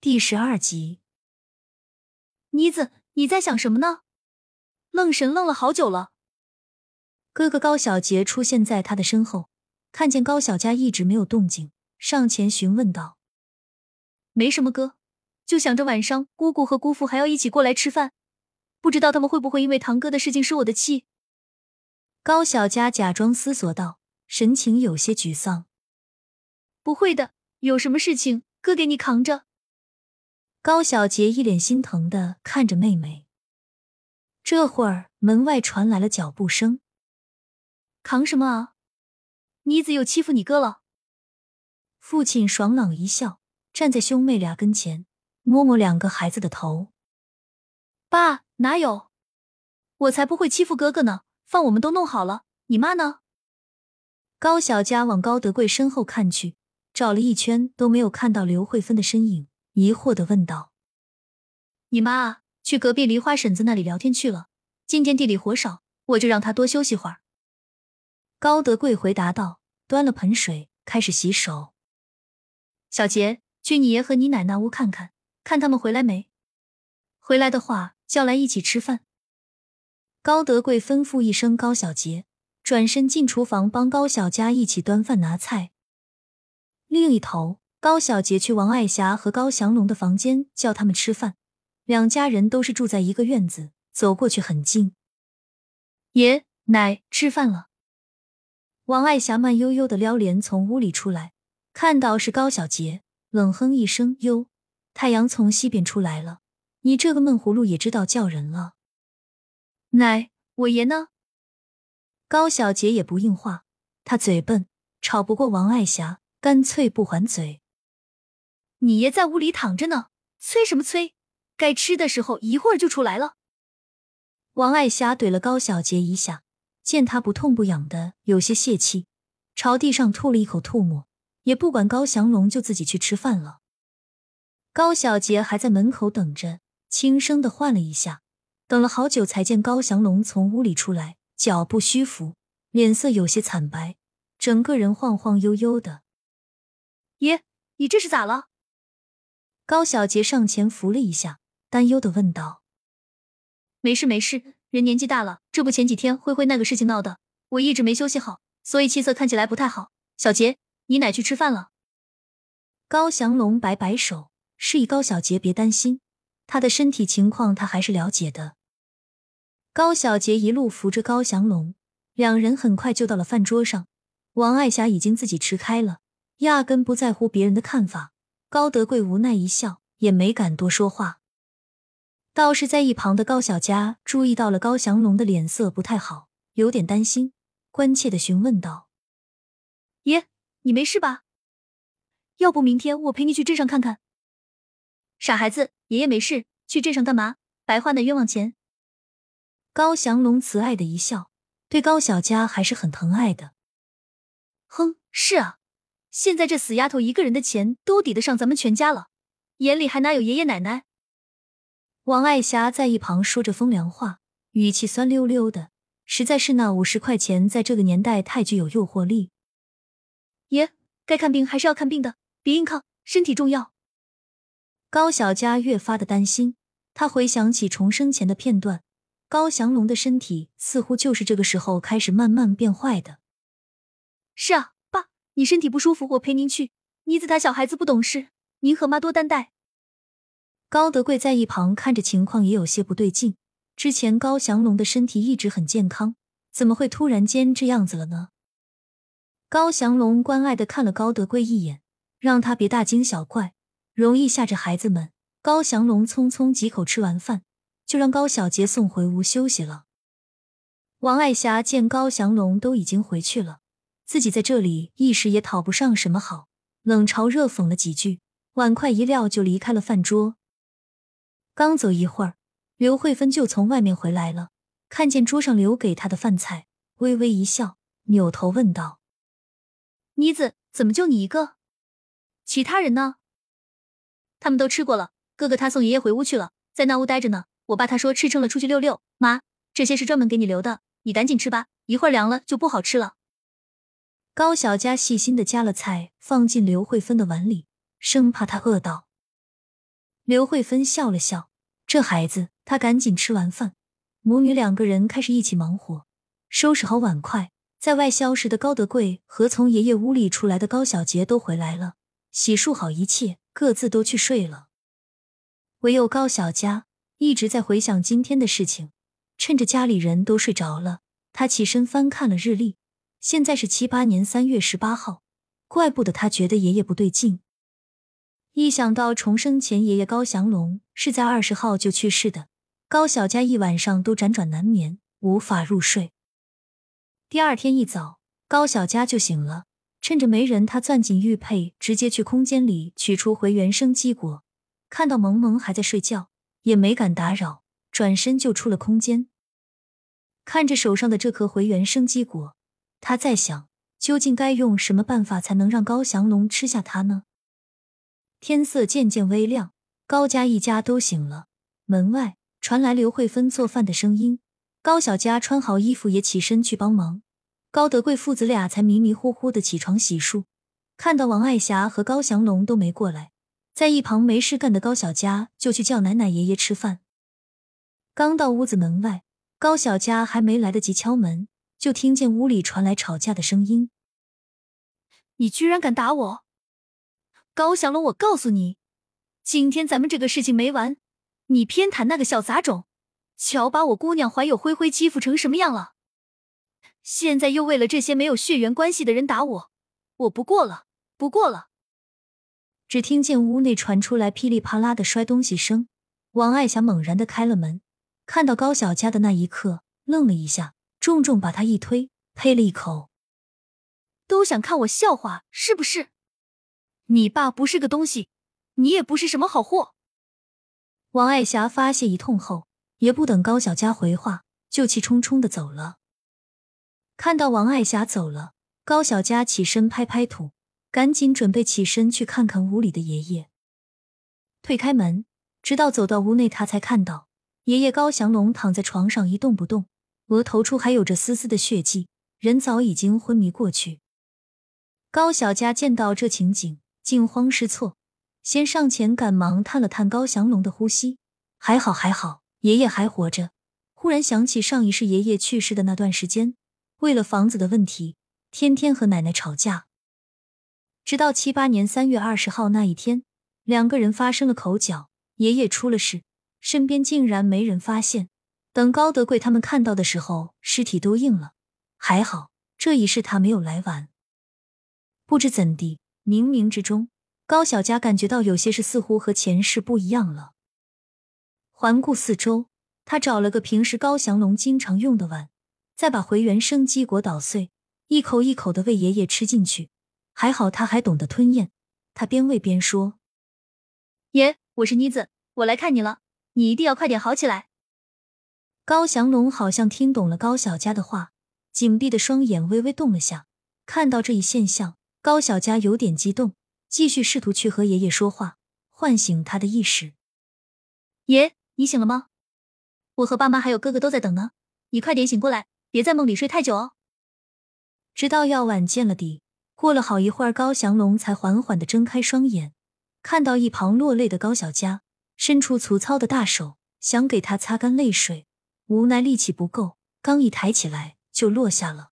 第十二集。妮子，你在想什么呢？愣神愣了好久了。哥哥高小杰出现在他的身后，看见高小佳一直没有动静，上前询问道：“没什么，哥，就想着晚上姑姑和姑父还要一起过来吃饭，不知道他们会不会因为堂哥的事情生我的气。”高小佳假装思索道，神情有些沮丧。“不会的，有什么事情，哥给你扛着。”高小杰一脸心疼的看着妹妹。这会儿，门外传来了脚步声。扛什么啊？妮子又欺负你哥了？父亲爽朗一笑，站在兄妹俩跟前，摸摸两个孩子的头。爸，哪有？我才不会欺负哥哥呢！饭我们都弄好了，你妈呢？高小佳往高德贵身后看去，找了一圈都没有看到刘慧芬的身影，疑惑的问道：“你妈，去隔壁梨花婶子那里聊天去了。今天地里活少，我就让她多休息会儿。”高德贵回答道，端了盆水开始洗手。小杰，去你爷和你奶那屋看看，看他们回来没？回来的话，叫来一起吃饭。高德贵吩咐一声，高小杰转身进厨房帮高小佳一起端饭拿菜。另一头，高小杰去王爱霞和高祥龙的房间叫他们吃饭。两家人都是住在一个院子，走过去很近。爷奶吃饭了。王爱霞慢悠悠的撩帘从屋里出来，看到是高小杰，冷哼一声：“哟，太阳从西边出来了，你这个闷葫芦也知道叫人了。”奶，我爷呢？高小杰也不应话，他嘴笨，吵不过王爱霞，干脆不还嘴。你爷在屋里躺着呢，催什么催？该吃的时候一会儿就出来了。王爱霞怼了高小杰一下。见他不痛不痒的，有些泄气，朝地上吐了一口唾沫，也不管高祥龙，就自己去吃饭了。高小杰还在门口等着，轻声的唤了一下，等了好久才见高祥龙从屋里出来，脚步虚浮，脸色有些惨白，整个人晃晃悠悠的。爷，你这是咋了？高小杰上前扶了一下，担忧的问道：“没事，没事。”人年纪大了，这不前几天灰灰那个事情闹的，我一直没休息好，所以气色看起来不太好。小杰，你奶去吃饭了。高祥龙摆摆手，示意高小杰别担心，他的身体情况他还是了解的。高小杰一路扶着高祥龙，两人很快就到了饭桌上。王爱霞已经自己吃开了，压根不在乎别人的看法。高德贵无奈一笑，也没敢多说话。倒是在一旁的高小佳注意到了高祥龙的脸色不太好，有点担心，关切的询问道：“爷，你没事吧？要不明天我陪你去镇上看看。”傻孩子，爷爷没事，去镇上干嘛？白花那冤枉钱。高祥龙慈爱的一笑，对高小佳还是很疼爱的。哼，是啊，现在这死丫头一个人的钱都抵得上咱们全家了，眼里还哪有爷爷奶奶？王爱霞在一旁说着风凉话，语气酸溜溜的，实在是那五十块钱在这个年代太具有诱惑力。爷，该看病还是要看病的，别硬抗，身体重要。高小佳越发的担心，她回想起重生前的片段，高祥龙的身体似乎就是这个时候开始慢慢变坏的。是啊，你身体不舒服，我陪您去。妮子她小孩子不懂事，您和妈多担待。高德贵在一旁看着情况也有些不对劲。之前高祥龙的身体一直很健康，怎么会突然间这样子了呢？高祥龙关爱的看了高德贵一眼，让他别大惊小怪，容易吓着孩子们。高祥龙匆匆几口吃完饭，就让高小杰送回屋休息了。王爱霞见高祥龙都已经回去了，自己在这里一时也讨不上什么好，冷嘲热讽了几句，碗筷一撂就离开了饭桌。刚走一会儿，刘慧芬就从外面回来了，看见桌上留给她的饭菜，微微一笑，扭头问道：“妮子，怎么就你一个？其他人呢？他们都吃过了。哥哥他送爷爷回屋去了，在那屋待着呢。我爸他说吃撑了出去溜溜。妈，这些是专门给你留的，你赶紧吃吧，一会儿凉了就不好吃了。”高小佳细心的夹了菜放进刘慧芬的碗里，生怕她饿到。刘慧芬笑了笑，这孩子，她赶紧吃完饭，母女两个人开始一起忙活，收拾好碗筷。在外消失的高德贵和从爷爷屋里出来的高小杰都回来了，洗漱好一切，各自都去睡了。唯有高小佳一直在回想今天的事情，趁着家里人都睡着了，他起身翻看了日历，现在是七八年三月十八号，怪不得他觉得爷爷不对劲。一想到重生前爷爷高祥龙是在二十号就去世的，高小佳一晚上都辗转难眠，无法入睡。第二天一早，高小佳就醒了，趁着没人，他攥紧玉佩，直接去空间里取出回原生机果。看到萌萌还在睡觉，也没敢打扰，转身就出了空间。看着手上的这颗回原生机果，他在想，究竟该用什么办法才能让高祥龙吃下它呢？天色渐渐微亮，高家一家都醒了。门外传来刘慧芬做饭的声音，高小佳穿好衣服也起身去帮忙。高德贵父子俩才迷迷糊糊的起床洗漱，看到王爱霞和高祥龙都没过来，在一旁没事干的高小佳就去叫奶奶爷爷吃饭。刚到屋子门外，高小佳还没来得及敲门，就听见屋里传来吵架的声音：“你居然敢打我！”高祥龙，我告诉你，今天咱们这个事情没完！你偏袒那个小杂种，瞧把我姑娘怀有灰灰欺负成什么样了！现在又为了这些没有血缘关系的人打我，我不过了，不过了！只听见屋内传出来噼里啪啦的摔东西声，王爱霞猛然的开了门，看到高小佳的那一刻，愣了一下，重重把他一推，呸了一口：“都想看我笑话是不是？”你爸不是个东西，你也不是什么好货。王爱霞发泄一通后，也不等高小佳回话，就气冲冲的走了。看到王爱霞走了，高小佳起身拍拍土，赶紧准备起身去看看屋里的爷爷。推开门，直到走到屋内，他才看到爷爷高祥龙躺在床上一动不动，额头处还有着丝丝的血迹，人早已经昏迷过去。高小佳见到这情景。惊慌失措，先上前赶忙探了探高祥龙的呼吸，还好还好，爷爷还活着。忽然想起上一世爷爷去世的那段时间，为了房子的问题，天天和奶奶吵架。直到七八年三月二十号那一天，两个人发生了口角，爷爷出了事，身边竟然没人发现。等高德贵他们看到的时候，尸体都硬了。还好这一世他没有来晚。不知怎地。冥冥之中，高小佳感觉到有些事似乎和前世不一样了。环顾四周，他找了个平时高祥龙经常用的碗，再把回原生鸡果捣碎，一口一口的喂爷爷吃进去。还好他还懂得吞咽，他边喂边说：“爷，我是妮子，我来看你了，你一定要快点好起来。”高祥龙好像听懂了高小佳的话，紧闭的双眼微微动了下，看到这一现象。高小佳有点激动，继续试图去和爷爷说话，唤醒他的意识。爷，你醒了吗？我和爸妈还有哥哥都在等呢，你快点醒过来，别在梦里睡太久哦。直到药碗见了底，过了好一会儿，高祥龙才缓缓的睁开双眼，看到一旁落泪的高小佳，伸出粗糙的大手想给他擦干泪水，无奈力气不够，刚一抬起来就落下了。